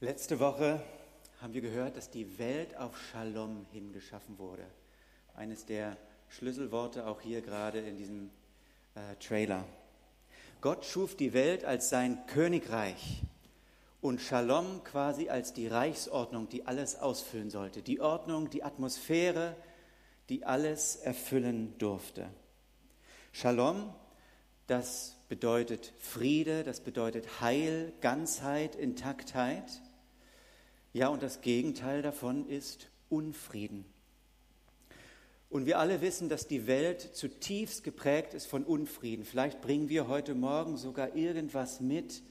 Letzte Woche haben wir gehört, dass die Welt auf Shalom hingeschaffen wurde. Eines der Schlüsselworte auch hier gerade in diesem äh, Trailer. Gott schuf die Welt als sein Königreich und Shalom quasi als die Reichsordnung, die alles ausfüllen sollte. Die Ordnung, die Atmosphäre, die alles erfüllen durfte. Shalom, das bedeutet Friede, das bedeutet Heil, Ganzheit, Intaktheit. Ja, und das Gegenteil davon ist Unfrieden. Und wir alle wissen, dass die Welt zutiefst geprägt ist von Unfrieden. Vielleicht bringen wir heute Morgen sogar irgendwas mit,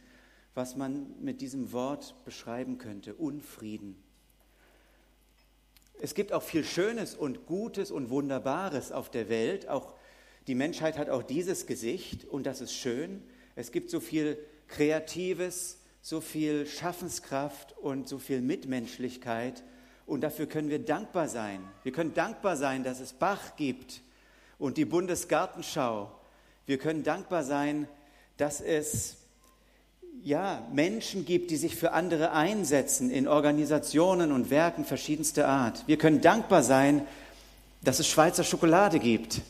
was man mit diesem Wort beschreiben könnte. Unfrieden. Es gibt auch viel Schönes und Gutes und Wunderbares auf der Welt. Auch die Menschheit hat auch dieses Gesicht und das ist schön. Es gibt so viel Kreatives, so viel Schaffenskraft und so viel Mitmenschlichkeit. Und dafür können wir dankbar sein. Wir können dankbar sein, dass es Bach gibt und die Bundesgartenschau. Wir können dankbar sein, dass es ja, Menschen gibt, die sich für andere einsetzen in Organisationen und Werken verschiedenster Art. Wir können dankbar sein, dass es Schweizer Schokolade gibt.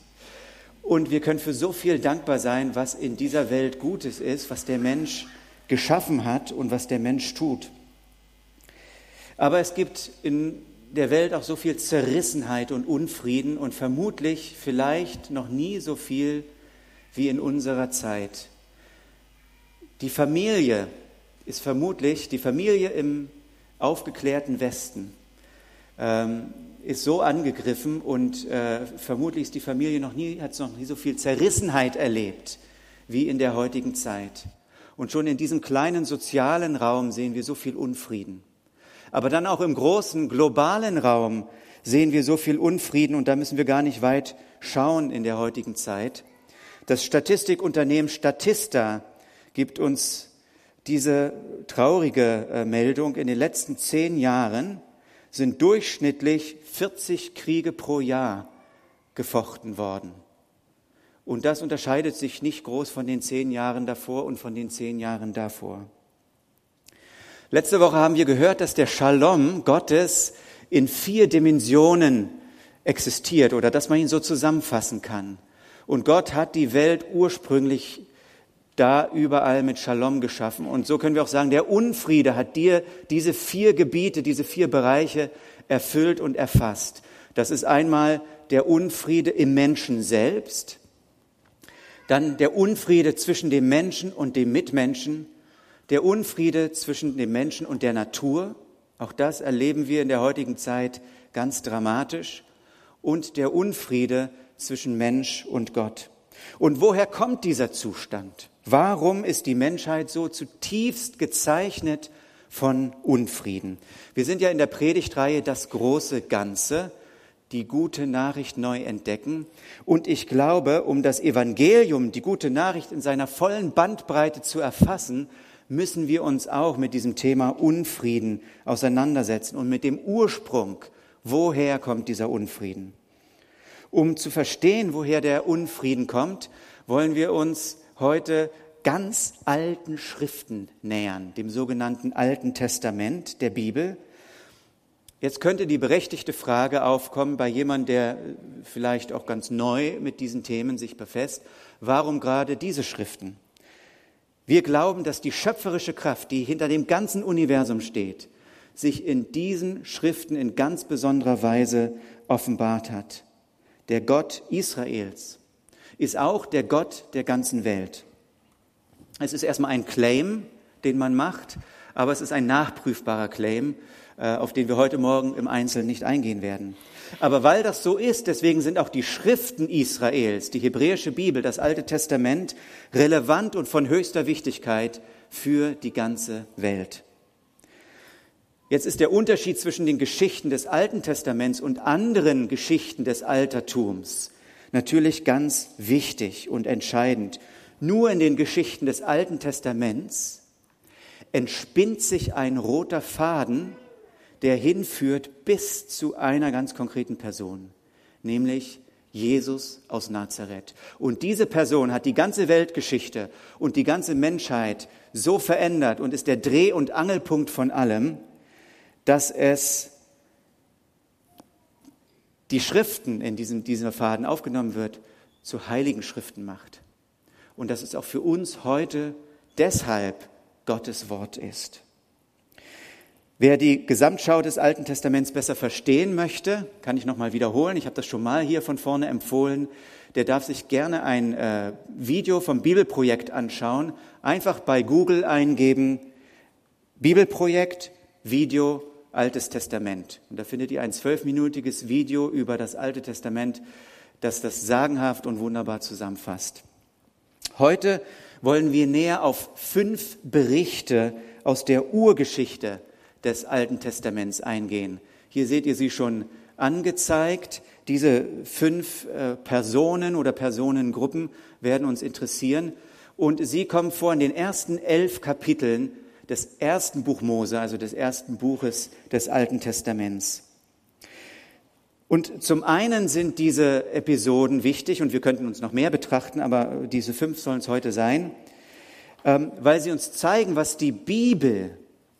Und wir können für so viel dankbar sein, was in dieser Welt Gutes ist, was der Mensch geschaffen hat und was der Mensch tut. Aber es gibt in der Welt auch so viel Zerrissenheit und Unfrieden und vermutlich vielleicht noch nie so viel wie in unserer Zeit. Die Familie ist vermutlich, die Familie im aufgeklärten Westen ähm, ist so angegriffen und äh, vermutlich ist die Familie noch nie, hat noch nie so viel Zerrissenheit erlebt wie in der heutigen Zeit. Und schon in diesem kleinen sozialen Raum sehen wir so viel Unfrieden. Aber dann auch im großen globalen Raum sehen wir so viel Unfrieden und da müssen wir gar nicht weit schauen in der heutigen Zeit. Das Statistikunternehmen Statista gibt uns diese traurige äh, Meldung. In den letzten zehn Jahren sind durchschnittlich 40 Kriege pro Jahr gefochten worden. Und das unterscheidet sich nicht groß von den zehn Jahren davor und von den zehn Jahren davor. Letzte Woche haben wir gehört, dass der Shalom Gottes in vier Dimensionen existiert oder dass man ihn so zusammenfassen kann. Und Gott hat die Welt ursprünglich da überall mit Shalom geschaffen. Und so können wir auch sagen, der Unfriede hat dir diese vier Gebiete, diese vier Bereiche erfüllt und erfasst. Das ist einmal der Unfriede im Menschen selbst, dann der Unfriede zwischen dem Menschen und dem Mitmenschen, der Unfriede zwischen dem Menschen und der Natur, auch das erleben wir in der heutigen Zeit ganz dramatisch, und der Unfriede zwischen Mensch und Gott. Und woher kommt dieser Zustand? Warum ist die Menschheit so zutiefst gezeichnet von Unfrieden? Wir sind ja in der Predigtreihe das große Ganze die gute Nachricht neu entdecken. Und ich glaube, um das Evangelium, die gute Nachricht in seiner vollen Bandbreite zu erfassen, müssen wir uns auch mit diesem Thema Unfrieden auseinandersetzen und mit dem Ursprung, woher kommt dieser Unfrieden. Um zu verstehen, woher der Unfrieden kommt, wollen wir uns heute ganz alten Schriften nähern, dem sogenannten Alten Testament der Bibel. Jetzt könnte die berechtigte Frage aufkommen bei jemandem, der vielleicht auch ganz neu mit diesen Themen sich befasst, warum gerade diese Schriften? Wir glauben, dass die schöpferische Kraft, die hinter dem ganzen Universum steht, sich in diesen Schriften in ganz besonderer Weise offenbart hat. Der Gott Israels ist auch der Gott der ganzen Welt. Es ist erstmal ein Claim, den man macht, aber es ist ein nachprüfbarer Claim, äh, auf den wir heute Morgen im Einzelnen nicht eingehen werden. Aber weil das so ist, deswegen sind auch die Schriften Israels, die hebräische Bibel, das Alte Testament, relevant und von höchster Wichtigkeit für die ganze Welt. Jetzt ist der Unterschied zwischen den Geschichten des Alten Testaments und anderen Geschichten des Altertums natürlich ganz wichtig und entscheidend. Nur in den Geschichten des Alten Testaments entspinnt sich ein roter Faden, der hinführt bis zu einer ganz konkreten Person, nämlich Jesus aus Nazareth. Und diese Person hat die ganze Weltgeschichte und die ganze Menschheit so verändert und ist der Dreh- und Angelpunkt von allem, dass es die Schriften, in diesem, diesem Faden aufgenommen wird, zu heiligen Schriften macht. Und dass es auch für uns heute deshalb Gottes Wort ist. Wer die Gesamtschau des Alten Testaments besser verstehen möchte, kann ich nochmal wiederholen. Ich habe das schon mal hier von vorne empfohlen. Der darf sich gerne ein äh, Video vom Bibelprojekt anschauen. Einfach bei Google eingeben, Bibelprojekt, Video, Altes Testament. Und da findet ihr ein zwölfminütiges Video über das Alte Testament, das das sagenhaft und wunderbar zusammenfasst. Heute wollen wir näher auf fünf Berichte aus der Urgeschichte des Alten Testaments eingehen. Hier seht ihr sie schon angezeigt. Diese fünf äh, Personen oder Personengruppen werden uns interessieren. Und sie kommen vor in den ersten elf Kapiteln des ersten Buch Mose, also des ersten Buches des Alten Testaments. Und zum einen sind diese Episoden wichtig, und wir könnten uns noch mehr betrachten, aber diese fünf sollen es heute sein, ähm, weil sie uns zeigen, was die Bibel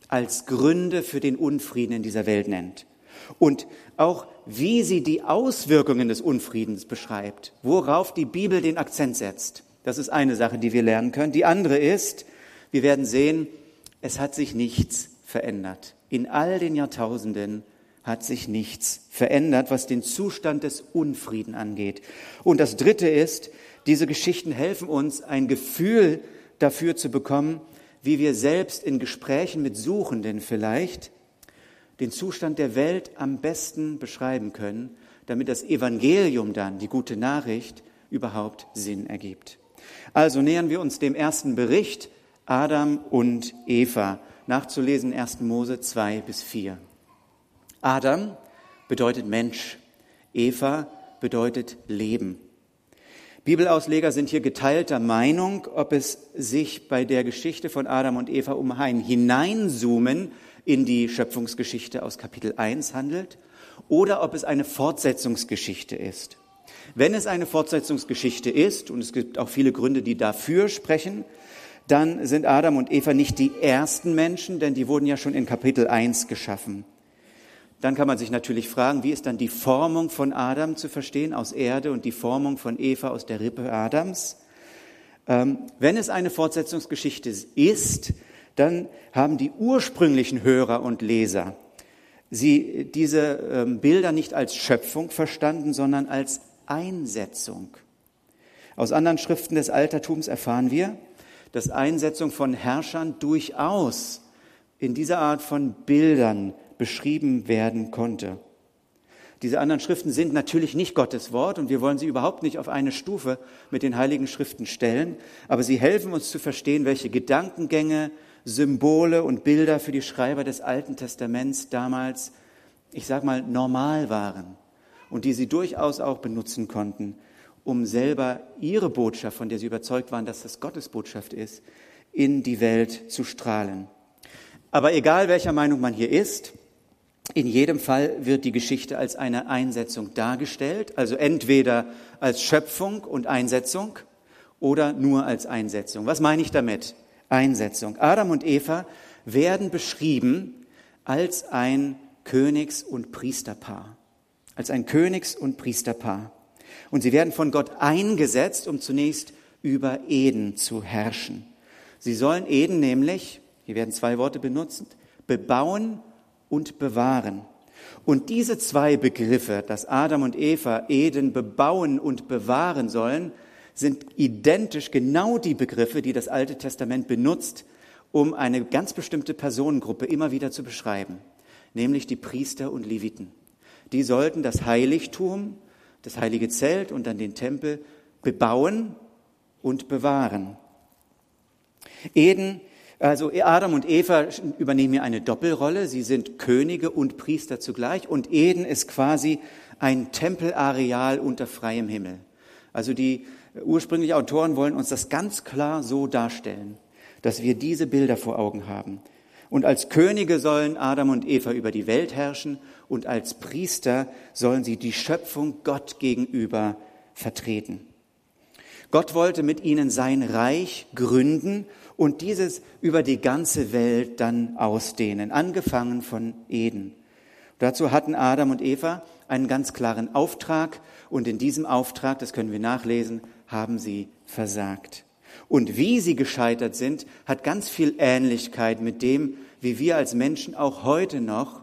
als Gründe für den Unfrieden in dieser Welt nennt. Und auch wie sie die Auswirkungen des Unfriedens beschreibt, worauf die Bibel den Akzent setzt. Das ist eine Sache, die wir lernen können. Die andere ist, wir werden sehen, es hat sich nichts verändert. In all den Jahrtausenden hat sich nichts verändert, was den Zustand des Unfrieden angeht. Und das Dritte ist, diese Geschichten helfen uns, ein Gefühl dafür zu bekommen, wie wir selbst in Gesprächen mit Suchenden vielleicht den Zustand der Welt am besten beschreiben können, damit das Evangelium dann, die gute Nachricht, überhaupt Sinn ergibt. Also nähern wir uns dem ersten Bericht Adam und Eva, nachzulesen 1. Mose 2 bis 4. Adam bedeutet Mensch, Eva bedeutet Leben. Bibelausleger sind hier geteilter Meinung, ob es sich bei der Geschichte von Adam und Eva um ein Hineinzoomen in die Schöpfungsgeschichte aus Kapitel 1 handelt oder ob es eine Fortsetzungsgeschichte ist. Wenn es eine Fortsetzungsgeschichte ist, und es gibt auch viele Gründe, die dafür sprechen, dann sind Adam und Eva nicht die ersten Menschen, denn die wurden ja schon in Kapitel 1 geschaffen. Dann kann man sich natürlich fragen, wie ist dann die Formung von Adam zu verstehen aus Erde und die Formung von Eva aus der Rippe Adams? Ähm, wenn es eine Fortsetzungsgeschichte ist, dann haben die ursprünglichen Hörer und Leser sie diese ähm, Bilder nicht als Schöpfung verstanden, sondern als Einsetzung. Aus anderen Schriften des Altertums erfahren wir, dass Einsetzung von Herrschern durchaus in dieser Art von Bildern beschrieben werden konnte. Diese anderen Schriften sind natürlich nicht Gottes Wort und wir wollen sie überhaupt nicht auf eine Stufe mit den heiligen Schriften stellen, aber sie helfen uns zu verstehen, welche Gedankengänge, Symbole und Bilder für die Schreiber des Alten Testaments damals, ich sag mal, normal waren und die sie durchaus auch benutzen konnten, um selber ihre Botschaft, von der sie überzeugt waren, dass das Gottes Botschaft ist, in die Welt zu strahlen. Aber egal welcher Meinung man hier ist, in jedem Fall wird die Geschichte als eine Einsetzung dargestellt, also entweder als Schöpfung und Einsetzung oder nur als Einsetzung. Was meine ich damit? Einsetzung. Adam und Eva werden beschrieben als ein Königs- und Priesterpaar. Als ein Königs- und Priesterpaar. Und sie werden von Gott eingesetzt, um zunächst über Eden zu herrschen. Sie sollen Eden nämlich, hier werden zwei Worte benutzt, bebauen und bewahren. Und diese zwei Begriffe, dass Adam und Eva Eden bebauen und bewahren sollen, sind identisch genau die Begriffe, die das Alte Testament benutzt, um eine ganz bestimmte Personengruppe immer wieder zu beschreiben, nämlich die Priester und Leviten. Die sollten das Heiligtum, das heilige Zelt und dann den Tempel bebauen und bewahren. Eden also Adam und Eva übernehmen hier eine Doppelrolle. Sie sind Könige und Priester zugleich. Und Eden ist quasi ein Tempelareal unter freiem Himmel. Also die ursprünglichen Autoren wollen uns das ganz klar so darstellen, dass wir diese Bilder vor Augen haben. Und als Könige sollen Adam und Eva über die Welt herrschen und als Priester sollen sie die Schöpfung Gott gegenüber vertreten. Gott wollte mit ihnen sein Reich gründen und dieses über die ganze Welt dann ausdehnen, angefangen von Eden. Dazu hatten Adam und Eva einen ganz klaren Auftrag und in diesem Auftrag, das können wir nachlesen, haben sie versagt. Und wie sie gescheitert sind, hat ganz viel Ähnlichkeit mit dem, wie wir als Menschen auch heute noch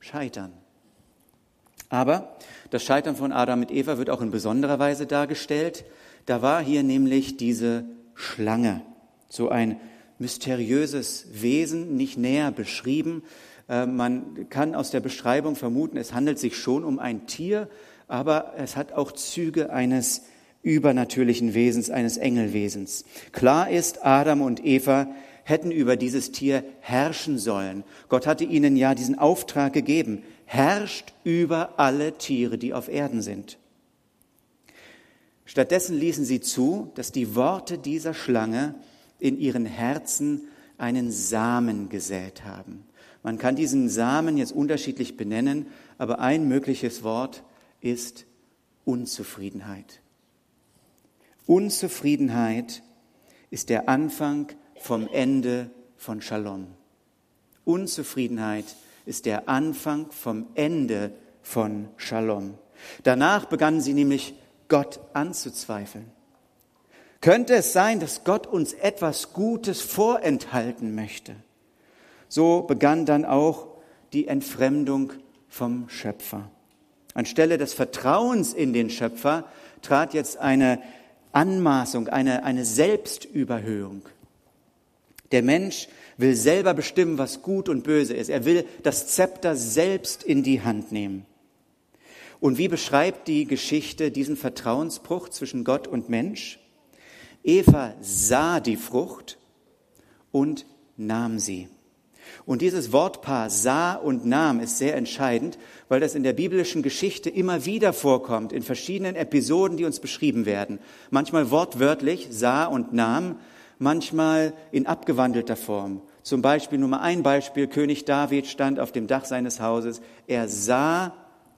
scheitern. Aber das Scheitern von Adam und Eva wird auch in besonderer Weise dargestellt. Da war hier nämlich diese Schlange, so ein mysteriöses Wesen, nicht näher beschrieben. Äh, man kann aus der Beschreibung vermuten, es handelt sich schon um ein Tier, aber es hat auch Züge eines übernatürlichen Wesens, eines Engelwesens. Klar ist, Adam und Eva hätten über dieses Tier herrschen sollen. Gott hatte ihnen ja diesen Auftrag gegeben. Herrscht über alle Tiere, die auf Erden sind. Stattdessen ließen sie zu, dass die Worte dieser Schlange in ihren Herzen einen Samen gesät haben. Man kann diesen Samen jetzt unterschiedlich benennen, aber ein mögliches Wort ist Unzufriedenheit. Unzufriedenheit ist der Anfang vom Ende von Shalom. Unzufriedenheit ist der Anfang vom Ende von Shalom. Danach begannen sie nämlich Gott anzuzweifeln. Könnte es sein, dass Gott uns etwas Gutes vorenthalten möchte? So begann dann auch die Entfremdung vom Schöpfer. Anstelle des Vertrauens in den Schöpfer trat jetzt eine Anmaßung, eine, eine Selbstüberhöhung. Der Mensch will selber bestimmen, was gut und böse ist. Er will das Zepter selbst in die Hand nehmen. Und wie beschreibt die Geschichte diesen Vertrauensbruch zwischen Gott und Mensch? Eva sah die Frucht und nahm sie. Und dieses Wortpaar sah und nahm ist sehr entscheidend, weil das in der biblischen Geschichte immer wieder vorkommt, in verschiedenen Episoden, die uns beschrieben werden. Manchmal wortwörtlich sah und nahm, manchmal in abgewandelter Form. Zum Beispiel, nur mal ein Beispiel, König David stand auf dem Dach seines Hauses, er sah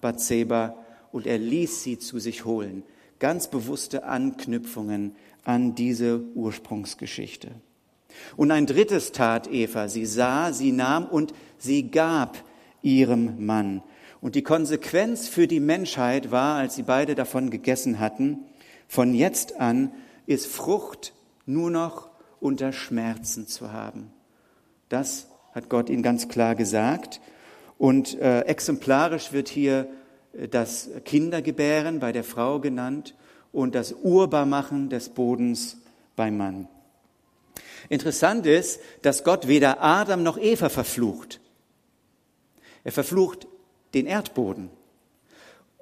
Bathseba und er ließ sie zu sich holen. Ganz bewusste Anknüpfungen an diese Ursprungsgeschichte. Und ein drittes tat Eva. Sie sah, sie nahm und sie gab ihrem Mann. Und die Konsequenz für die Menschheit war, als sie beide davon gegessen hatten, von jetzt an ist Frucht nur noch unter Schmerzen zu haben. Das hat Gott ihnen ganz klar gesagt. Und äh, exemplarisch wird hier äh, das Kindergebären bei der Frau genannt und das Urbarmachen des Bodens beim Mann. Interessant ist, dass Gott weder Adam noch Eva verflucht. Er verflucht den Erdboden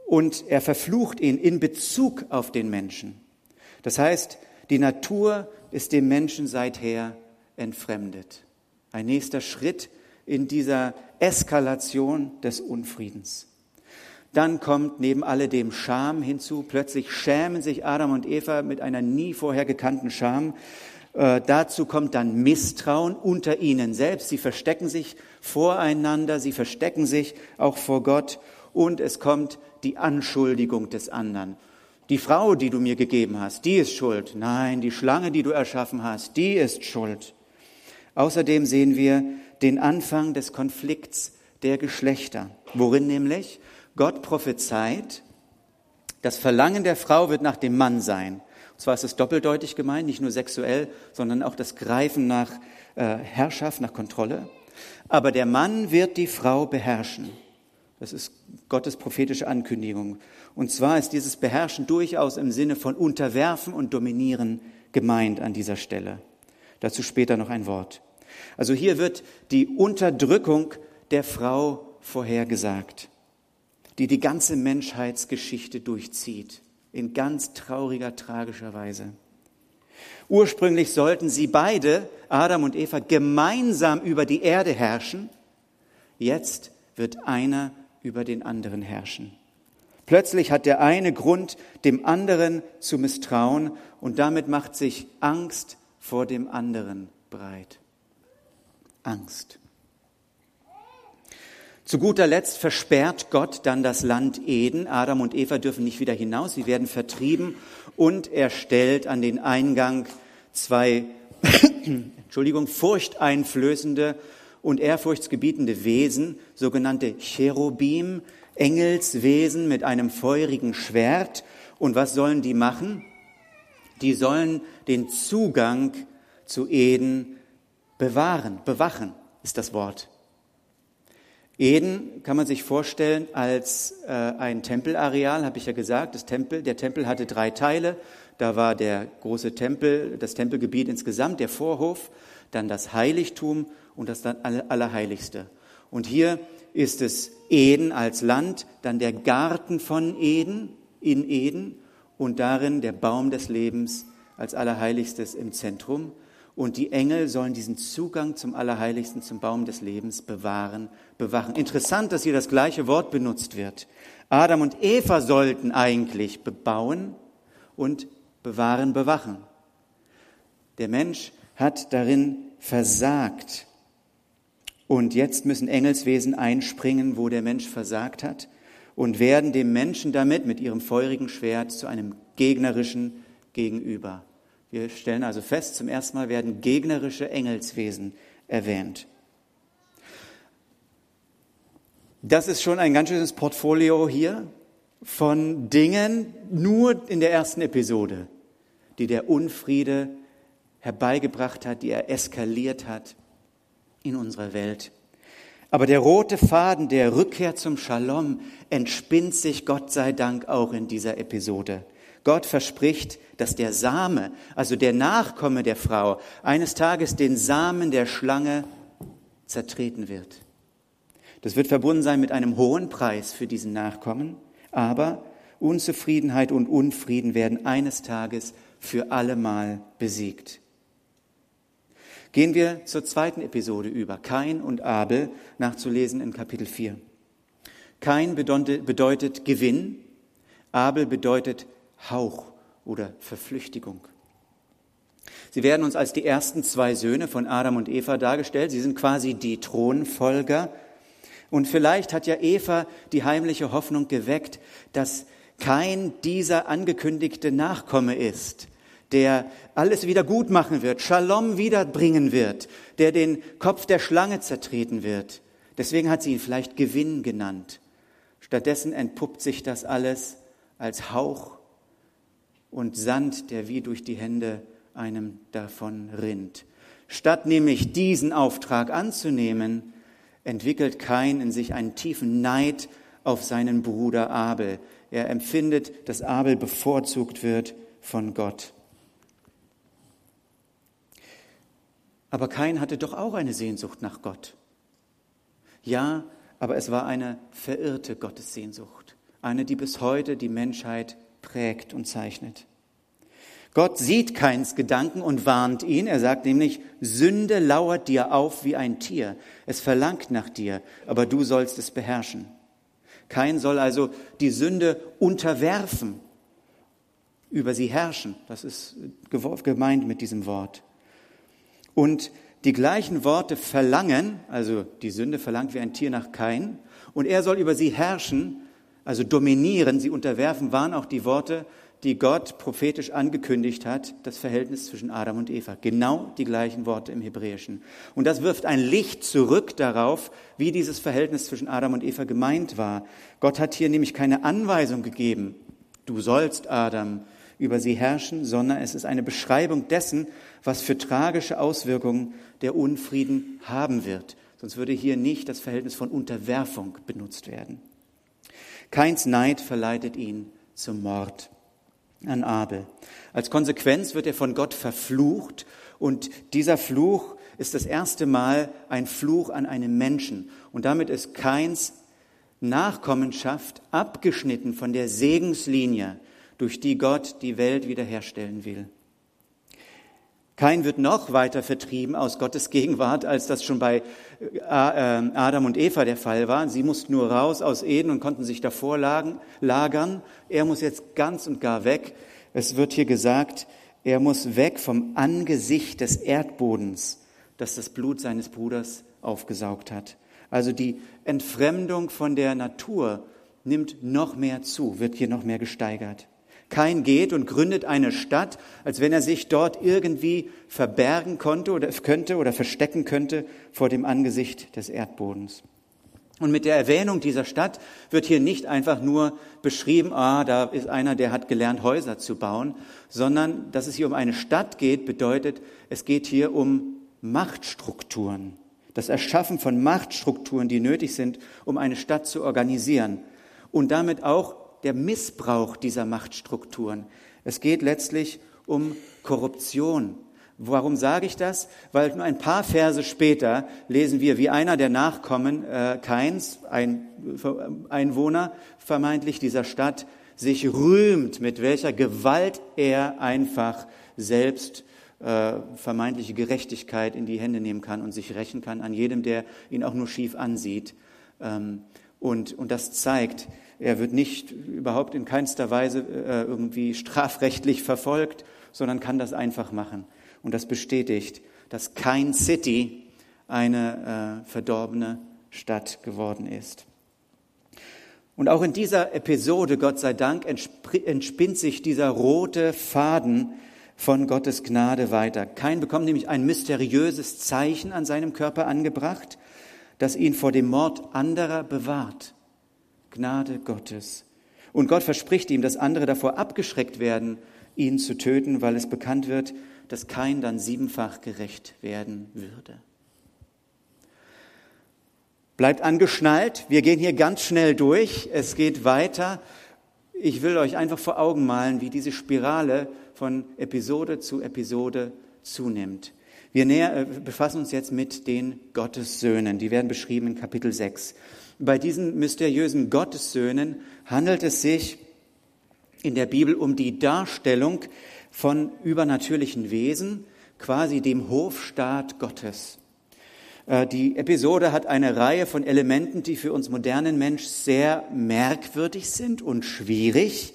und er verflucht ihn in Bezug auf den Menschen. Das heißt, die Natur ist dem Menschen seither entfremdet. Ein nächster Schritt in dieser Eskalation des Unfriedens. Dann kommt neben alledem Scham hinzu. Plötzlich schämen sich Adam und Eva mit einer nie vorher gekannten Scham. Äh, dazu kommt dann Misstrauen unter ihnen selbst. Sie verstecken sich voreinander, sie verstecken sich auch vor Gott und es kommt die Anschuldigung des anderen. Die Frau, die du mir gegeben hast, die ist schuld. Nein, die Schlange, die du erschaffen hast, die ist schuld. Außerdem sehen wir den Anfang des Konflikts der Geschlechter. Worin nämlich Gott prophezeit, das Verlangen der Frau wird nach dem Mann sein. Und zwar ist es doppeldeutig gemeint, nicht nur sexuell, sondern auch das Greifen nach äh, Herrschaft, nach Kontrolle. Aber der Mann wird die Frau beherrschen. Das ist Gottes prophetische Ankündigung. Und zwar ist dieses Beherrschen durchaus im Sinne von unterwerfen und dominieren gemeint an dieser Stelle. Dazu später noch ein Wort. Also hier wird die Unterdrückung der Frau vorhergesagt, die die ganze Menschheitsgeschichte durchzieht in ganz trauriger, tragischer Weise. Ursprünglich sollten sie beide, Adam und Eva, gemeinsam über die Erde herrschen. Jetzt wird einer über den anderen herrschen. Plötzlich hat der eine Grund, dem anderen zu misstrauen und damit macht sich Angst vor dem anderen breit. Angst. Zu guter Letzt versperrt Gott dann das Land Eden. Adam und Eva dürfen nicht wieder hinaus, sie werden vertrieben und er stellt an den Eingang zwei, Entschuldigung, furchteinflößende und ehrfurchtsgebietende Wesen, sogenannte Cherubim, Engelswesen mit einem feurigen Schwert. Und was sollen die machen? Die sollen den Zugang zu Eden bewahren, bewachen ist das Wort. Eden kann man sich vorstellen als äh, ein Tempelareal, habe ich ja gesagt. Das Tempel, der Tempel hatte drei Teile. Da war der große Tempel, das Tempelgebiet insgesamt, der Vorhof, dann das Heiligtum und das Allerheiligste. Und hier ist es Eden als Land, dann der Garten von Eden in Eden und darin der Baum des Lebens als Allerheiligstes im Zentrum und die Engel sollen diesen Zugang zum Allerheiligsten, zum Baum des Lebens bewahren, bewachen. Interessant, dass hier das gleiche Wort benutzt wird. Adam und Eva sollten eigentlich bebauen und bewahren, bewachen. Der Mensch hat darin versagt. Und jetzt müssen Engelswesen einspringen, wo der Mensch versagt hat und werden dem Menschen damit mit ihrem feurigen Schwert zu einem gegnerischen Gegenüber. Wir stellen also fest, zum ersten Mal werden gegnerische Engelswesen erwähnt. Das ist schon ein ganz schönes Portfolio hier von Dingen, nur in der ersten Episode, die der Unfriede herbeigebracht hat, die er eskaliert hat in unserer Welt. Aber der rote Faden der Rückkehr zum Shalom entspinnt sich Gott sei Dank auch in dieser Episode. Gott verspricht, dass der Same, also der Nachkomme der Frau, eines Tages den Samen der Schlange zertreten wird. Das wird verbunden sein mit einem hohen Preis für diesen Nachkommen, aber Unzufriedenheit und Unfrieden werden eines Tages für allemal besiegt. Gehen wir zur zweiten Episode über, Kain und Abel, nachzulesen in Kapitel 4. Kain bedeutet Gewinn, Abel bedeutet Hauch oder Verflüchtigung. Sie werden uns als die ersten zwei Söhne von Adam und Eva dargestellt. Sie sind quasi die Thronfolger. Und vielleicht hat ja Eva die heimliche Hoffnung geweckt, dass kein dieser angekündigte Nachkomme ist, der alles wieder gut machen wird, Shalom wiederbringen wird, der den Kopf der Schlange zertreten wird. Deswegen hat sie ihn vielleicht Gewinn genannt. Stattdessen entpuppt sich das alles als Hauch und Sand, der wie durch die Hände einem davon rinnt. Statt nämlich diesen Auftrag anzunehmen, entwickelt Kain in sich einen tiefen Neid auf seinen Bruder Abel. Er empfindet, dass Abel bevorzugt wird von Gott. Aber Kain hatte doch auch eine Sehnsucht nach Gott. Ja, aber es war eine verirrte Gottessehnsucht, eine, die bis heute die Menschheit prägt und zeichnet. Gott sieht Keins Gedanken und warnt ihn. Er sagt nämlich, Sünde lauert dir auf wie ein Tier. Es verlangt nach dir, aber du sollst es beherrschen. Kein soll also die Sünde unterwerfen, über sie herrschen. Das ist gemeint mit diesem Wort. Und die gleichen Worte verlangen, also die Sünde verlangt wie ein Tier nach Kain, und er soll über sie herrschen, also dominieren, sie unterwerfen, waren auch die Worte, die Gott prophetisch angekündigt hat, das Verhältnis zwischen Adam und Eva. Genau die gleichen Worte im Hebräischen. Und das wirft ein Licht zurück darauf, wie dieses Verhältnis zwischen Adam und Eva gemeint war. Gott hat hier nämlich keine Anweisung gegeben, du sollst Adam über sie herrschen, sondern es ist eine Beschreibung dessen, was für tragische Auswirkungen der Unfrieden haben wird. Sonst würde hier nicht das Verhältnis von Unterwerfung benutzt werden. Keins Neid verleitet ihn zum Mord an Abel. Als Konsequenz wird er von Gott verflucht und dieser Fluch ist das erste Mal ein Fluch an einem Menschen und damit ist Keins Nachkommenschaft abgeschnitten von der Segenslinie, durch die Gott die Welt wiederherstellen will. Kein wird noch weiter vertrieben aus Gottes Gegenwart, als das schon bei äh, Adam und Eva der Fall war. Sie mussten nur raus aus Eden und konnten sich davor lagern. Er muss jetzt ganz und gar weg. Es wird hier gesagt, er muss weg vom Angesicht des Erdbodens, das das Blut seines Bruders aufgesaugt hat. Also die Entfremdung von der Natur nimmt noch mehr zu, wird hier noch mehr gesteigert. Kain geht und gründet eine Stadt, als wenn er sich dort irgendwie verbergen konnte oder könnte oder verstecken könnte vor dem Angesicht des Erdbodens. Und mit der Erwähnung dieser Stadt wird hier nicht einfach nur beschrieben, ah, da ist einer, der hat gelernt, Häuser zu bauen, sondern dass es hier um eine Stadt geht, bedeutet, es geht hier um Machtstrukturen. Das Erschaffen von Machtstrukturen, die nötig sind, um eine Stadt zu organisieren. Und damit auch der Missbrauch dieser Machtstrukturen. Es geht letztlich um Korruption. Warum sage ich das? Weil nur ein paar Verse später lesen wir, wie einer der Nachkommen äh, Keins, ein Einwohner vermeintlich dieser Stadt, sich rühmt, mit welcher Gewalt er einfach selbst äh, vermeintliche Gerechtigkeit in die Hände nehmen kann und sich rächen kann an jedem, der ihn auch nur schief ansieht. Ähm, und, und das zeigt, er wird nicht überhaupt in keinster Weise äh, irgendwie strafrechtlich verfolgt, sondern kann das einfach machen. Und das bestätigt, dass kein City eine äh, verdorbene Stadt geworden ist. Und auch in dieser Episode, Gott sei Dank, entspinnt sich dieser rote Faden von Gottes Gnade weiter. Kein bekommt nämlich ein mysteriöses Zeichen an seinem Körper angebracht, das ihn vor dem Mord anderer bewahrt. Gnade Gottes. Und Gott verspricht ihm, dass andere davor abgeschreckt werden, ihn zu töten, weil es bekannt wird, dass kein dann siebenfach gerecht werden würde. Bleibt angeschnallt, wir gehen hier ganz schnell durch, es geht weiter. Ich will euch einfach vor Augen malen, wie diese Spirale von Episode zu Episode zunimmt. Wir näher, äh, befassen uns jetzt mit den Gottessöhnen. Die werden beschrieben in Kapitel 6. Bei diesen mysteriösen Gottessöhnen handelt es sich in der Bibel um die Darstellung von übernatürlichen Wesen, quasi dem Hofstaat Gottes. Äh, die Episode hat eine Reihe von Elementen, die für uns modernen Mensch sehr merkwürdig sind und schwierig,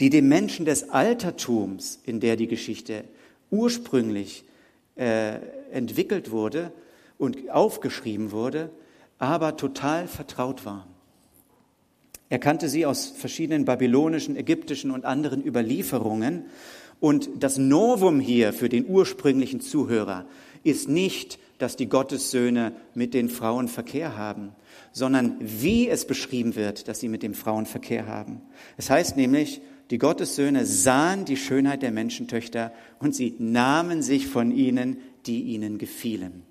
die dem Menschen des Altertums, in der die Geschichte ursprünglich äh, entwickelt wurde und aufgeschrieben wurde, aber total vertraut waren. Er kannte sie aus verschiedenen babylonischen, ägyptischen und anderen Überlieferungen. Und das Novum hier für den ursprünglichen Zuhörer ist nicht, dass die Gottessöhne mit den Frauen Verkehr haben, sondern wie es beschrieben wird, dass sie mit den Frauen Verkehr haben. Es heißt nämlich, die Gottessöhne sahen die Schönheit der Menschentöchter und sie nahmen sich von ihnen, die ihnen gefielen.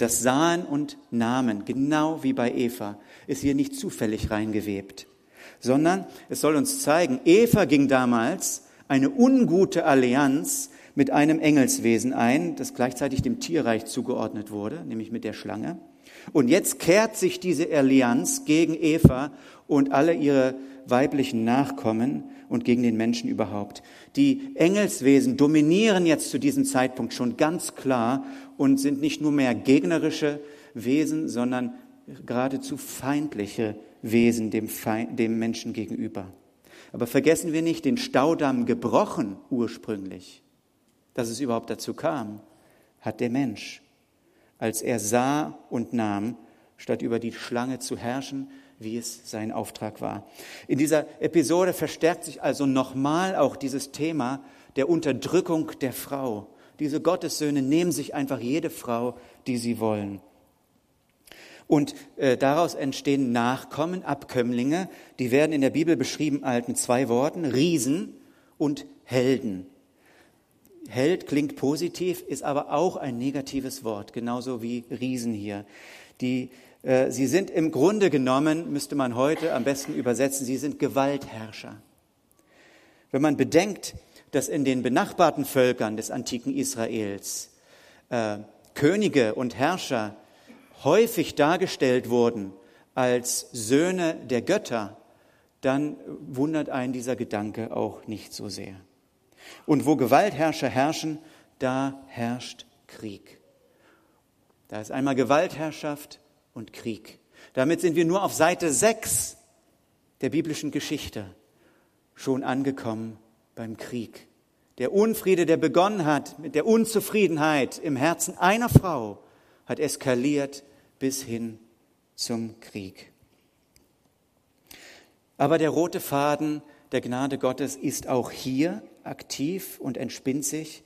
Das Sahen und Namen, genau wie bei Eva, ist hier nicht zufällig reingewebt, sondern es soll uns zeigen, Eva ging damals eine ungute Allianz mit einem Engelswesen ein, das gleichzeitig dem Tierreich zugeordnet wurde, nämlich mit der Schlange. Und jetzt kehrt sich diese Allianz gegen Eva und alle ihre weiblichen Nachkommen und gegen den Menschen überhaupt. Die Engelswesen dominieren jetzt zu diesem Zeitpunkt schon ganz klar und sind nicht nur mehr gegnerische Wesen, sondern geradezu feindliche Wesen dem, Feind, dem Menschen gegenüber. Aber vergessen wir nicht, den Staudamm gebrochen ursprünglich, dass es überhaupt dazu kam, hat der Mensch, als er sah und nahm, statt über die Schlange zu herrschen, wie es sein Auftrag war. In dieser Episode verstärkt sich also nochmal auch dieses Thema der Unterdrückung der Frau. Diese Gottessöhne nehmen sich einfach jede Frau, die sie wollen. Und äh, daraus entstehen Nachkommen, Abkömmlinge, die werden in der Bibel beschrieben alten zwei Worten, Riesen und Helden. Held klingt positiv, ist aber auch ein negatives Wort, genauso wie Riesen hier. Die sie sind im Grunde genommen, müsste man heute am besten übersetzen, sie sind Gewaltherrscher. Wenn man bedenkt, dass in den benachbarten Völkern des antiken Israels äh, Könige und Herrscher häufig dargestellt wurden als Söhne der Götter, dann wundert einen dieser Gedanke auch nicht so sehr. Und wo Gewaltherrscher herrschen, da herrscht Krieg. Da ist einmal Gewaltherrschaft und Krieg. Damit sind wir nur auf Seite 6 der biblischen Geschichte schon angekommen beim Krieg. Der Unfriede, der begonnen hat mit der Unzufriedenheit im Herzen einer Frau, hat eskaliert bis hin zum Krieg. Aber der rote Faden der Gnade Gottes ist auch hier aktiv und entspinnt sich.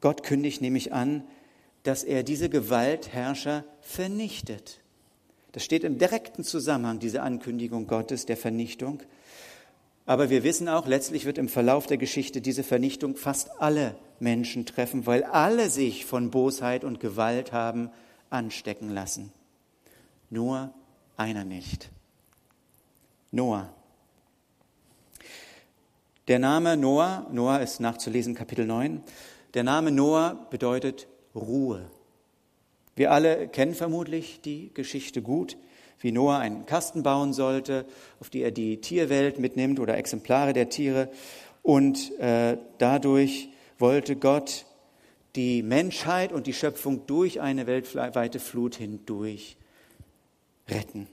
Gott kündigt nämlich an, dass er diese Gewaltherrscher vernichtet. Das steht im direkten Zusammenhang, diese Ankündigung Gottes der Vernichtung. Aber wir wissen auch, letztlich wird im Verlauf der Geschichte diese Vernichtung fast alle Menschen treffen, weil alle sich von Bosheit und Gewalt haben anstecken lassen. Nur einer nicht. Noah. Der Name Noah, Noah ist nachzulesen Kapitel 9, der Name Noah bedeutet Ruhe. Wir alle kennen vermutlich die Geschichte gut, wie Noah einen Kasten bauen sollte, auf die er die Tierwelt mitnimmt oder Exemplare der Tiere. Und äh, dadurch wollte Gott die Menschheit und die Schöpfung durch eine weltweite Flut hindurch retten.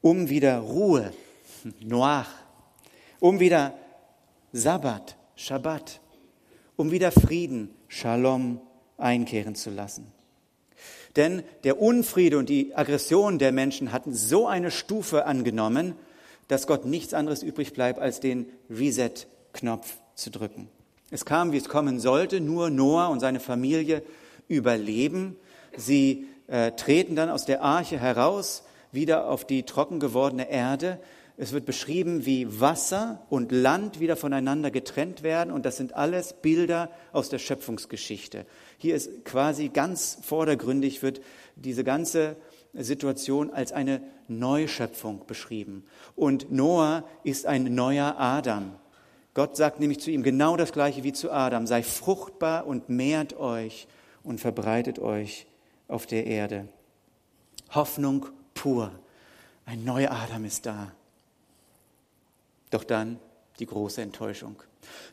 Um wieder Ruhe, Noach, um wieder Sabbat, Shabbat, um wieder Frieden, Shalom einkehren zu lassen. Denn der Unfriede und die Aggression der Menschen hatten so eine Stufe angenommen, dass Gott nichts anderes übrig bleibt, als den Reset-Knopf zu drücken. Es kam, wie es kommen sollte, nur Noah und seine Familie überleben. Sie äh, treten dann aus der Arche heraus, wieder auf die trocken gewordene Erde. Es wird beschrieben, wie Wasser und Land wieder voneinander getrennt werden. Und das sind alles Bilder aus der Schöpfungsgeschichte. Hier ist quasi ganz vordergründig, wird diese ganze Situation als eine Neuschöpfung beschrieben. Und Noah ist ein neuer Adam. Gott sagt nämlich zu ihm genau das gleiche wie zu Adam. Sei fruchtbar und mehrt euch und verbreitet euch auf der Erde. Hoffnung pur. Ein neuer Adam ist da. Doch dann die große Enttäuschung.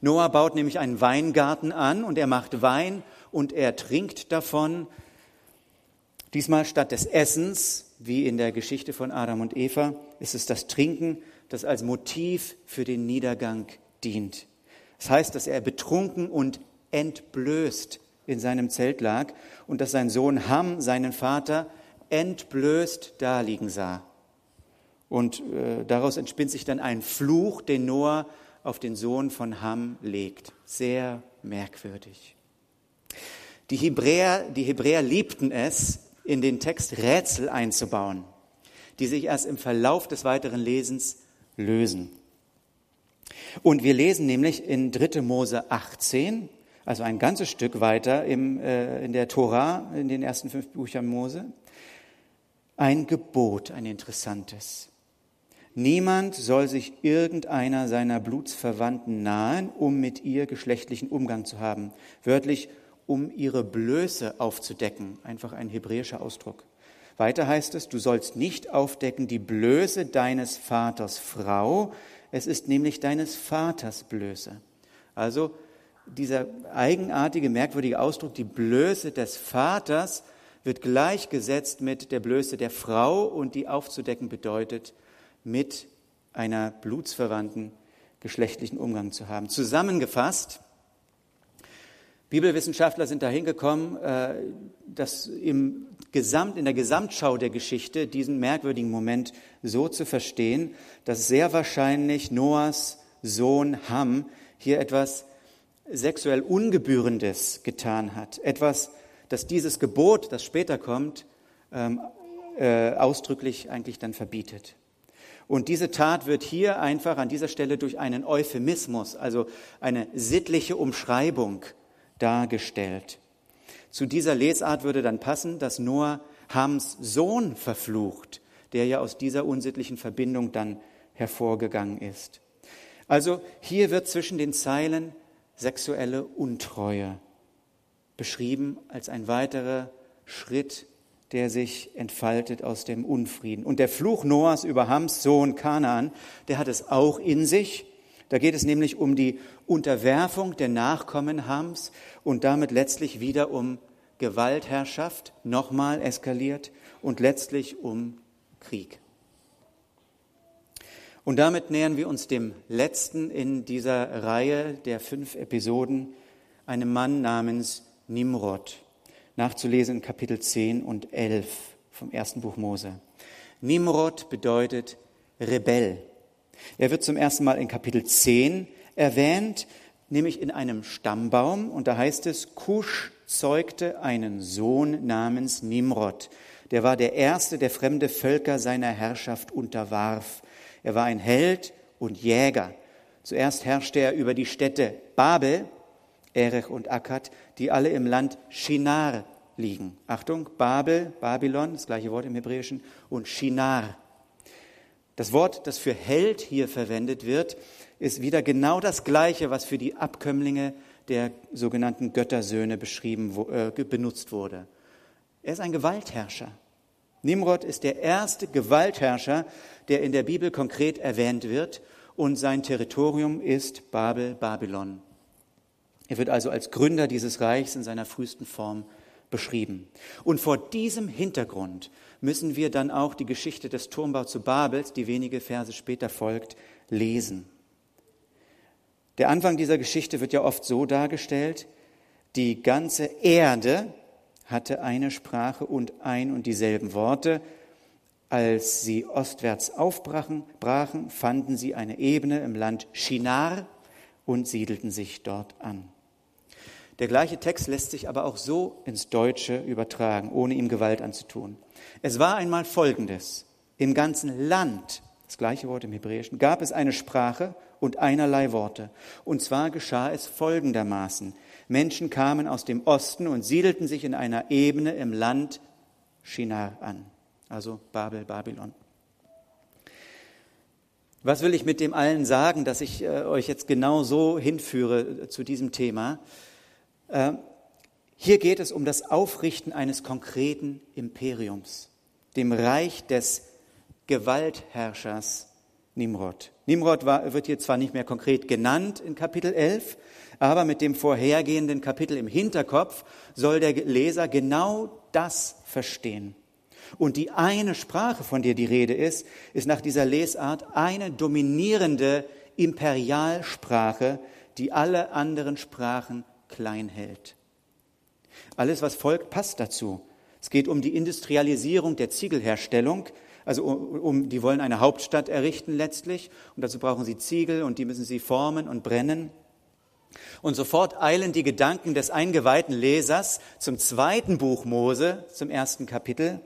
Noah baut nämlich einen Weingarten an und er macht Wein und er trinkt davon. Diesmal statt des Essens, wie in der Geschichte von Adam und Eva, ist es das Trinken, das als Motiv für den Niedergang dient. Das heißt, dass er betrunken und entblößt in seinem Zelt lag und dass sein Sohn Ham seinen Vater entblößt daliegen sah. Und äh, daraus entspinnt sich dann ein Fluch, den Noah auf den Sohn von Ham legt. Sehr merkwürdig. Die Hebräer, die Hebräer liebten es, in den Text Rätsel einzubauen, die sich erst im Verlauf des weiteren Lesens lösen. Und wir lesen nämlich in 3. Mose 18, also ein ganzes Stück weiter im, äh, in der Tora, in den ersten fünf Büchern Mose, ein Gebot, ein interessantes. Niemand soll sich irgendeiner seiner Blutsverwandten nahen, um mit ihr geschlechtlichen Umgang zu haben. Wörtlich, um ihre Blöße aufzudecken. Einfach ein hebräischer Ausdruck. Weiter heißt es, du sollst nicht aufdecken die Blöße deines Vaters Frau. Es ist nämlich deines Vaters Blöße. Also dieser eigenartige, merkwürdige Ausdruck, die Blöße des Vaters, wird gleichgesetzt mit der Blöße der Frau und die aufzudecken bedeutet, mit einer blutsverwandten geschlechtlichen Umgang zu haben. Zusammengefasst, Bibelwissenschaftler sind dahin gekommen, äh, dass im Gesamt, in der Gesamtschau der Geschichte diesen merkwürdigen Moment so zu verstehen, dass sehr wahrscheinlich Noahs Sohn Ham hier etwas sexuell Ungebührendes getan hat. Etwas, das dieses Gebot, das später kommt, ähm, äh, ausdrücklich eigentlich dann verbietet. Und diese Tat wird hier einfach an dieser Stelle durch einen Euphemismus, also eine sittliche Umschreibung dargestellt. Zu dieser Lesart würde dann passen, dass Noah Hams Sohn verflucht, der ja aus dieser unsittlichen Verbindung dann hervorgegangen ist. Also hier wird zwischen den Zeilen sexuelle Untreue beschrieben als ein weiterer Schritt der sich entfaltet aus dem Unfrieden. Und der Fluch Noahs über Hams Sohn Kanaan, der hat es auch in sich. Da geht es nämlich um die Unterwerfung der Nachkommen Hams und damit letztlich wieder um Gewaltherrschaft, nochmal eskaliert und letztlich um Krieg. Und damit nähern wir uns dem letzten in dieser Reihe der fünf Episoden, einem Mann namens Nimrod nachzulesen in Kapitel 10 und 11 vom ersten Buch Mose. Nimrod bedeutet Rebell. Er wird zum ersten Mal in Kapitel 10 erwähnt, nämlich in einem Stammbaum. Und da heißt es, Kusch zeugte einen Sohn namens Nimrod. Der war der erste, der fremde Völker seiner Herrschaft unterwarf. Er war ein Held und Jäger. Zuerst herrschte er über die Städte Babel, Erech und Akkad, die alle im Land Shinar liegen. Achtung, Babel, Babylon, das gleiche Wort im Hebräischen, und Shinar. Das Wort, das für Held hier verwendet wird, ist wieder genau das gleiche, was für die Abkömmlinge der sogenannten Göttersöhne beschrieben, äh, benutzt wurde. Er ist ein Gewaltherrscher. Nimrod ist der erste Gewaltherrscher, der in der Bibel konkret erwähnt wird, und sein Territorium ist Babel, Babylon. Er wird also als Gründer dieses Reichs in seiner frühesten Form beschrieben. Und vor diesem Hintergrund müssen wir dann auch die Geschichte des Turmbaus zu Babels, die wenige Verse später folgt, lesen. Der Anfang dieser Geschichte wird ja oft so dargestellt, die ganze Erde hatte eine Sprache und ein und dieselben Worte. Als sie ostwärts aufbrachen, brachen, fanden sie eine Ebene im Land Shinar und siedelten sich dort an. Der gleiche Text lässt sich aber auch so ins Deutsche übertragen, ohne ihm Gewalt anzutun. Es war einmal Folgendes. Im ganzen Land, das gleiche Wort im Hebräischen, gab es eine Sprache und einerlei Worte. Und zwar geschah es folgendermaßen. Menschen kamen aus dem Osten und siedelten sich in einer Ebene im Land Shinar an, also Babel, Babylon. Was will ich mit dem allen sagen, dass ich äh, euch jetzt genau so hinführe äh, zu diesem Thema? Äh, hier geht es um das Aufrichten eines konkreten Imperiums, dem Reich des Gewaltherrschers Nimrod. Nimrod war, wird hier zwar nicht mehr konkret genannt in Kapitel 11, aber mit dem vorhergehenden Kapitel im Hinterkopf soll der Leser genau das verstehen. Und die eine Sprache, von der die Rede ist, ist nach dieser Lesart eine dominierende Imperialsprache, die alle anderen Sprachen klein hält. Alles, was folgt, passt dazu. Es geht um die Industrialisierung der Ziegelherstellung. Also um, um, die wollen eine Hauptstadt errichten letztlich und dazu brauchen sie Ziegel und die müssen sie formen und brennen. Und sofort eilen die Gedanken des eingeweihten Lesers zum zweiten Buch Mose, zum ersten Kapitel,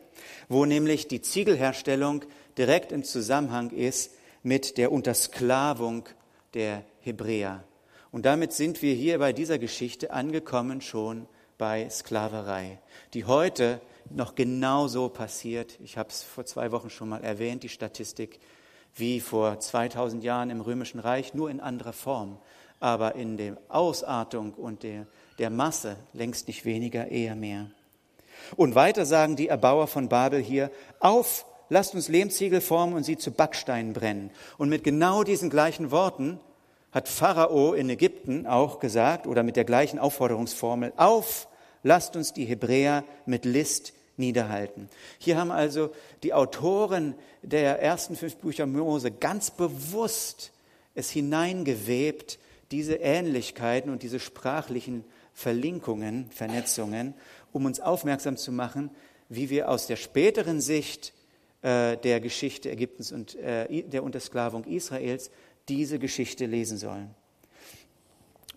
wo nämlich die Ziegelherstellung direkt im Zusammenhang ist mit der Untersklavung der Hebräer. Und damit sind wir hier bei dieser Geschichte angekommen schon bei Sklaverei, die heute noch genauso passiert. Ich habe es vor zwei Wochen schon mal erwähnt, die Statistik, wie vor 2000 Jahren im Römischen Reich, nur in anderer Form, aber in der Ausartung und der, der Masse längst nicht weniger, eher mehr. Und weiter sagen die Erbauer von Babel hier, auf, lasst uns Lehmziegel formen und sie zu Backsteinen brennen. Und mit genau diesen gleichen Worten hat Pharao in Ägypten auch gesagt, oder mit der gleichen Aufforderungsformel, auf, lasst uns die Hebräer mit List niederhalten. Hier haben also die Autoren der ersten fünf Bücher Mose ganz bewusst es hineingewebt, diese Ähnlichkeiten und diese sprachlichen Verlinkungen, Vernetzungen, um uns aufmerksam zu machen, wie wir aus der späteren Sicht äh, der Geschichte Ägyptens und äh, der Untersklavung Israels diese Geschichte lesen sollen.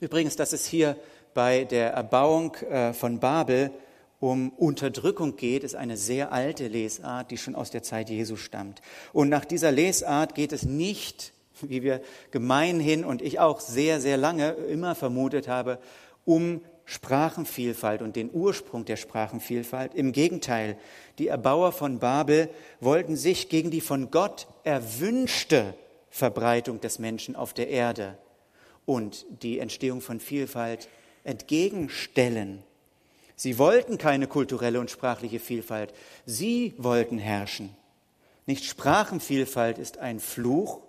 Übrigens, dass es hier bei der Erbauung äh, von Babel um Unterdrückung geht, ist eine sehr alte Lesart, die schon aus der Zeit Jesu stammt. Und nach dieser Lesart geht es nicht, wie wir gemeinhin und ich auch sehr, sehr lange immer vermutet habe, um Sprachenvielfalt und den Ursprung der Sprachenvielfalt. Im Gegenteil, die Erbauer von Babel wollten sich gegen die von Gott erwünschte Verbreitung des Menschen auf der Erde und die Entstehung von Vielfalt entgegenstellen. Sie wollten keine kulturelle und sprachliche Vielfalt, sie wollten herrschen. Nicht Sprachenvielfalt ist ein Fluch,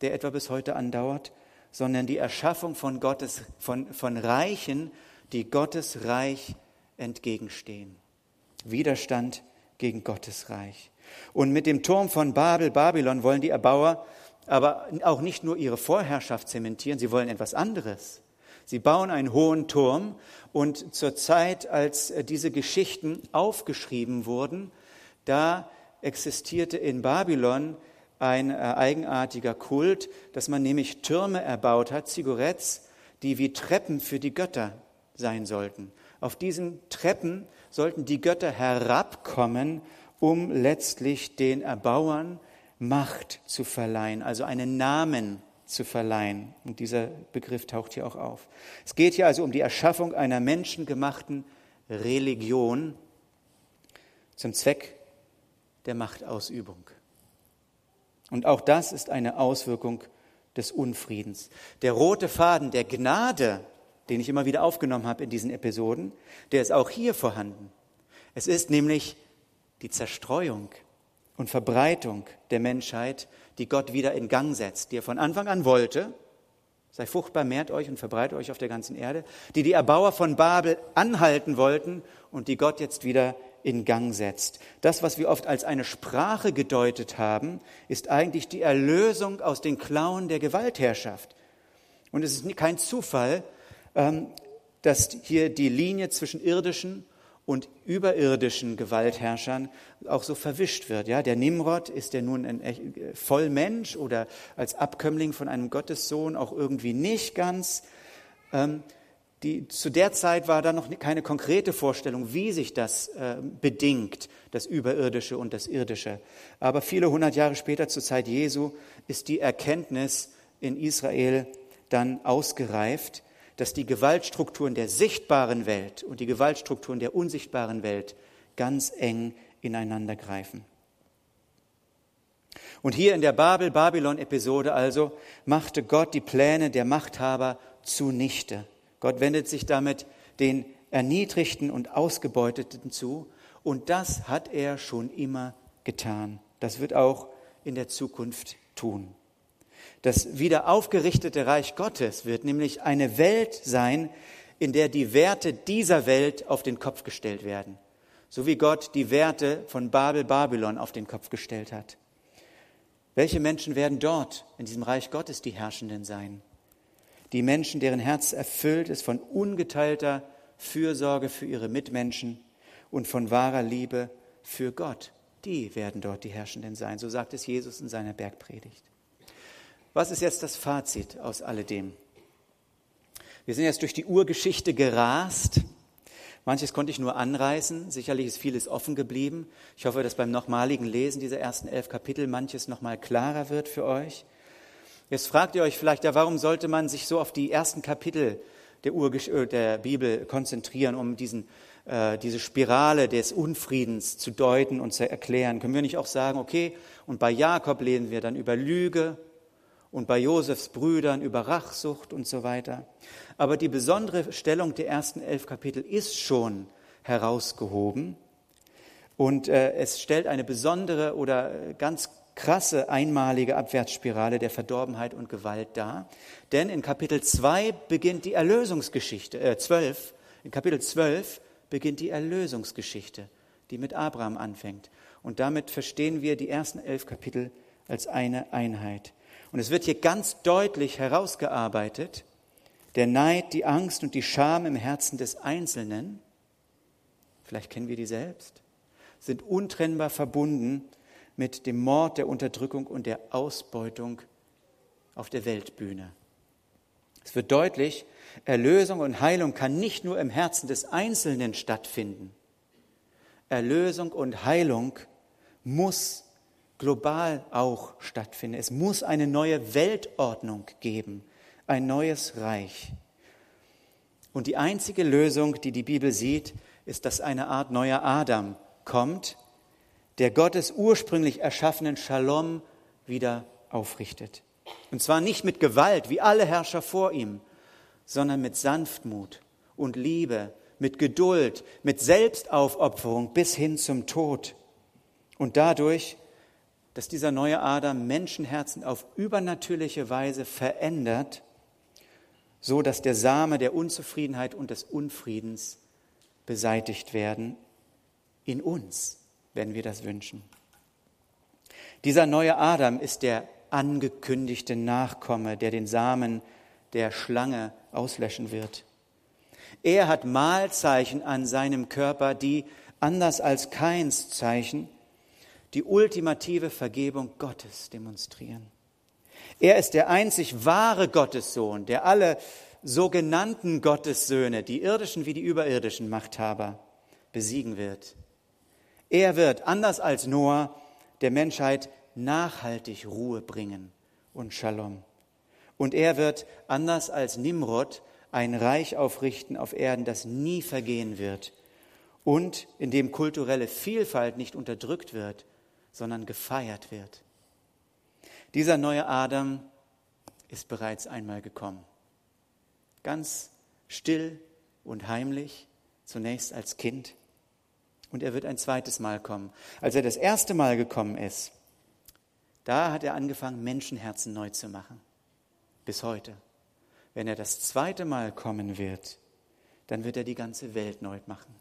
der etwa bis heute andauert, sondern die Erschaffung von, Gottes, von, von Reichen, die Gottes Reich entgegenstehen. Widerstand gegen Gottes Reich. Und mit dem Turm von Babel, Babylon, wollen die Erbauer aber auch nicht nur ihre Vorherrschaft zementieren, sie wollen etwas anderes. Sie bauen einen hohen Turm und zur Zeit, als äh, diese Geschichten aufgeschrieben wurden, da existierte in Babylon ein äh, eigenartiger Kult, dass man nämlich Türme erbaut hat, Ziggurets, die wie Treppen für die Götter sein sollten. Auf diesen Treppen sollten die Götter herabkommen, um letztlich den Erbauern Macht zu verleihen, also einen Namen zu verleihen. Und dieser Begriff taucht hier auch auf. Es geht hier also um die Erschaffung einer menschengemachten Religion zum Zweck der Machtausübung. Und auch das ist eine Auswirkung des Unfriedens. Der rote Faden der Gnade, den ich immer wieder aufgenommen habe in diesen Episoden, der ist auch hier vorhanden. Es ist nämlich die Zerstreuung und Verbreitung der Menschheit, die Gott wieder in Gang setzt, die er von Anfang an wollte. Sei fruchtbar, mehrt euch und verbreitet euch auf der ganzen Erde, die die Erbauer von Babel anhalten wollten und die Gott jetzt wieder in Gang setzt. Das, was wir oft als eine Sprache gedeutet haben, ist eigentlich die Erlösung aus den Klauen der Gewaltherrschaft. Und es ist kein Zufall, dass hier die Linie zwischen irdischen und überirdischen Gewaltherrschern auch so verwischt wird. Ja, der Nimrod ist der nun ein Vollmensch oder als Abkömmling von einem Gottessohn auch irgendwie nicht ganz. Ähm, die, zu der Zeit war da noch keine konkrete Vorstellung, wie sich das äh, bedingt, das Überirdische und das Irdische. Aber viele hundert Jahre später, zur Zeit Jesu, ist die Erkenntnis in Israel dann ausgereift, dass die Gewaltstrukturen der sichtbaren Welt und die Gewaltstrukturen der unsichtbaren Welt ganz eng ineinander greifen. Und hier in der Babel-Babylon-Episode also machte Gott die Pläne der Machthaber zunichte. Gott wendet sich damit den Erniedrigten und Ausgebeuteten zu und das hat er schon immer getan. Das wird auch in der Zukunft tun. Das wieder aufgerichtete Reich Gottes wird nämlich eine Welt sein, in der die Werte dieser Welt auf den Kopf gestellt werden. So wie Gott die Werte von Babel, Babylon auf den Kopf gestellt hat. Welche Menschen werden dort in diesem Reich Gottes die Herrschenden sein? Die Menschen, deren Herz erfüllt ist von ungeteilter Fürsorge für ihre Mitmenschen und von wahrer Liebe für Gott. Die werden dort die Herrschenden sein. So sagt es Jesus in seiner Bergpredigt. Was ist jetzt das Fazit aus alledem? Wir sind jetzt durch die Urgeschichte gerast. Manches konnte ich nur anreißen. Sicherlich ist vieles offen geblieben. Ich hoffe, dass beim nochmaligen Lesen dieser ersten elf Kapitel manches nochmal klarer wird für euch. Jetzt fragt ihr euch vielleicht, ja, warum sollte man sich so auf die ersten Kapitel der, Urgesch äh, der Bibel konzentrieren, um diesen, äh, diese Spirale des Unfriedens zu deuten und zu erklären? Können wir nicht auch sagen, okay, und bei Jakob lesen wir dann über Lüge, und bei Josefs Brüdern über Rachsucht und so weiter. Aber die besondere Stellung der ersten elf Kapitel ist schon herausgehoben und äh, es stellt eine besondere oder ganz krasse einmalige Abwärtsspirale der Verdorbenheit und Gewalt dar. Denn in Kapitel 2 beginnt die Erlösungsgeschichte, äh, 12, in Kapitel 12 beginnt die Erlösungsgeschichte, die mit Abraham anfängt. Und damit verstehen wir die ersten elf Kapitel als eine Einheit. Und es wird hier ganz deutlich herausgearbeitet, der Neid, die Angst und die Scham im Herzen des Einzelnen, vielleicht kennen wir die selbst, sind untrennbar verbunden mit dem Mord, der Unterdrückung und der Ausbeutung auf der Weltbühne. Es wird deutlich, Erlösung und Heilung kann nicht nur im Herzen des Einzelnen stattfinden. Erlösung und Heilung muss global auch stattfinden. Es muss eine neue Weltordnung geben, ein neues Reich. Und die einzige Lösung, die die Bibel sieht, ist, dass eine Art neuer Adam kommt, der Gottes ursprünglich erschaffenen Shalom wieder aufrichtet. Und zwar nicht mit Gewalt, wie alle Herrscher vor ihm, sondern mit Sanftmut und Liebe, mit Geduld, mit Selbstaufopferung bis hin zum Tod. Und dadurch dass dieser neue Adam Menschenherzen auf übernatürliche Weise verändert, so dass der Same der Unzufriedenheit und des Unfriedens beseitigt werden in uns, wenn wir das wünschen. Dieser neue Adam ist der angekündigte Nachkomme, der den Samen der Schlange auslöschen wird. Er hat Mahlzeichen an seinem Körper, die anders als Keins Zeichen die ultimative Vergebung Gottes demonstrieren. Er ist der einzig wahre Gottessohn, der alle sogenannten Gottessöhne, die irdischen wie die überirdischen Machthaber, besiegen wird. Er wird, anders als Noah, der Menschheit nachhaltig Ruhe bringen und Shalom. Und er wird, anders als Nimrod, ein Reich aufrichten auf Erden, das nie vergehen wird und in dem kulturelle Vielfalt nicht unterdrückt wird, sondern gefeiert wird. Dieser neue Adam ist bereits einmal gekommen. Ganz still und heimlich, zunächst als Kind. Und er wird ein zweites Mal kommen. Als er das erste Mal gekommen ist, da hat er angefangen, Menschenherzen neu zu machen. Bis heute. Wenn er das zweite Mal kommen wird, dann wird er die ganze Welt neu machen.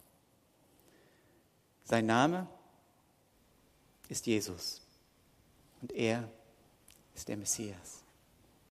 Sein Name ist Jesus und er ist der Messias.